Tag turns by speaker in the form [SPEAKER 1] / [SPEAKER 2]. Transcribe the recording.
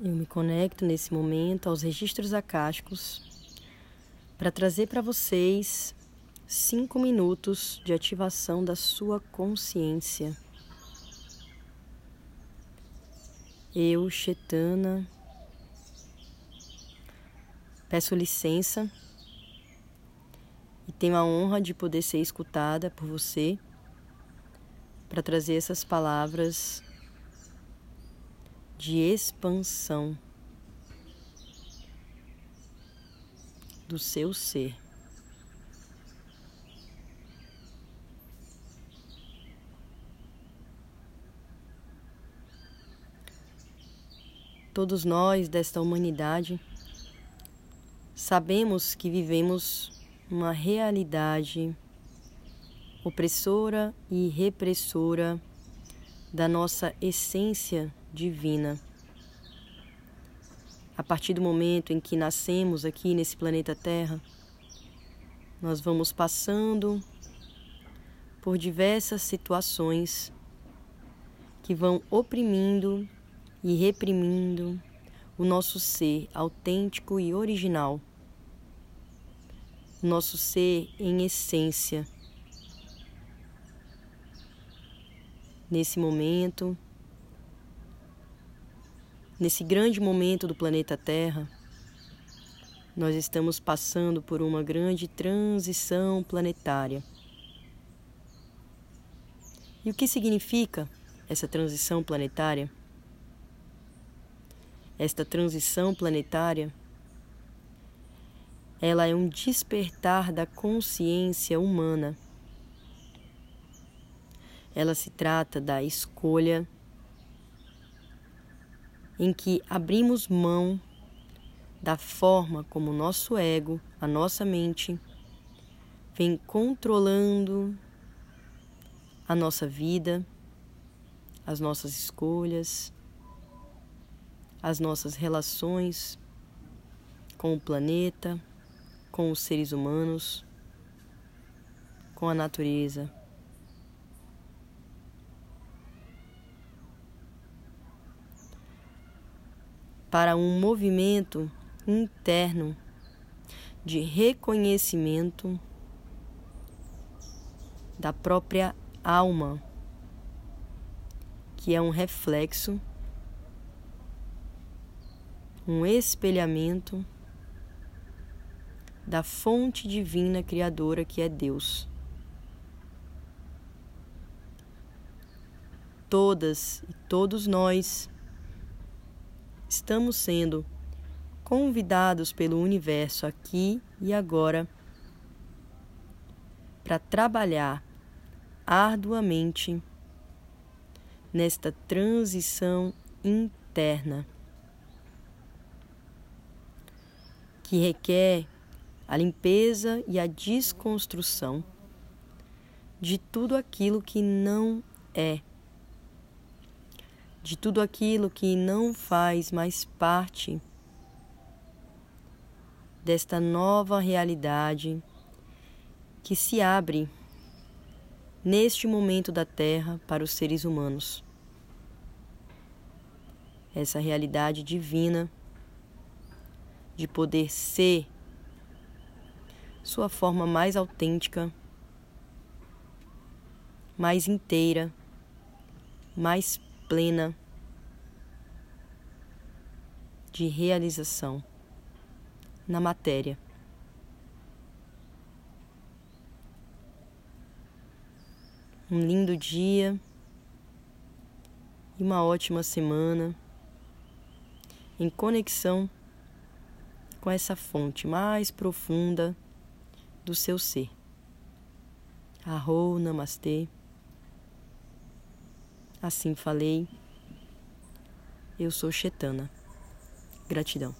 [SPEAKER 1] Eu me conecto nesse momento aos registros acásticos para trazer para vocês cinco minutos de ativação da sua consciência. Eu, Chetana, peço licença e tenho a honra de poder ser escutada por você para trazer essas palavras de expansão do seu ser. Todos nós desta humanidade sabemos que vivemos uma realidade opressora e repressora da nossa essência divina. A partir do momento em que nascemos aqui nesse planeta Terra, nós vamos passando por diversas situações que vão oprimindo e reprimindo o nosso ser autêntico e original, nosso ser em essência. Nesse momento, Nesse grande momento do planeta Terra, nós estamos passando por uma grande transição planetária. E o que significa essa transição planetária? Esta transição planetária ela é um despertar da consciência humana. Ela se trata da escolha em que abrimos mão da forma como o nosso ego, a nossa mente, vem controlando a nossa vida, as nossas escolhas, as nossas relações com o planeta, com os seres humanos, com a natureza. Para um movimento interno de reconhecimento da própria alma, que é um reflexo, um espelhamento da fonte divina criadora que é Deus. Todas e todos nós estamos sendo convidados pelo universo aqui e agora para trabalhar arduamente nesta transição interna que requer a limpeza e a desconstrução de tudo aquilo que não é de tudo aquilo que não faz mais parte desta nova realidade que se abre neste momento da Terra para os seres humanos. Essa realidade divina de poder ser sua forma mais autêntica, mais inteira, mais plena de realização na matéria. Um lindo dia e uma ótima semana em conexão com essa fonte mais profunda do seu ser. Arro, Namastê. Assim falei. Eu sou Chetana. Gratidão.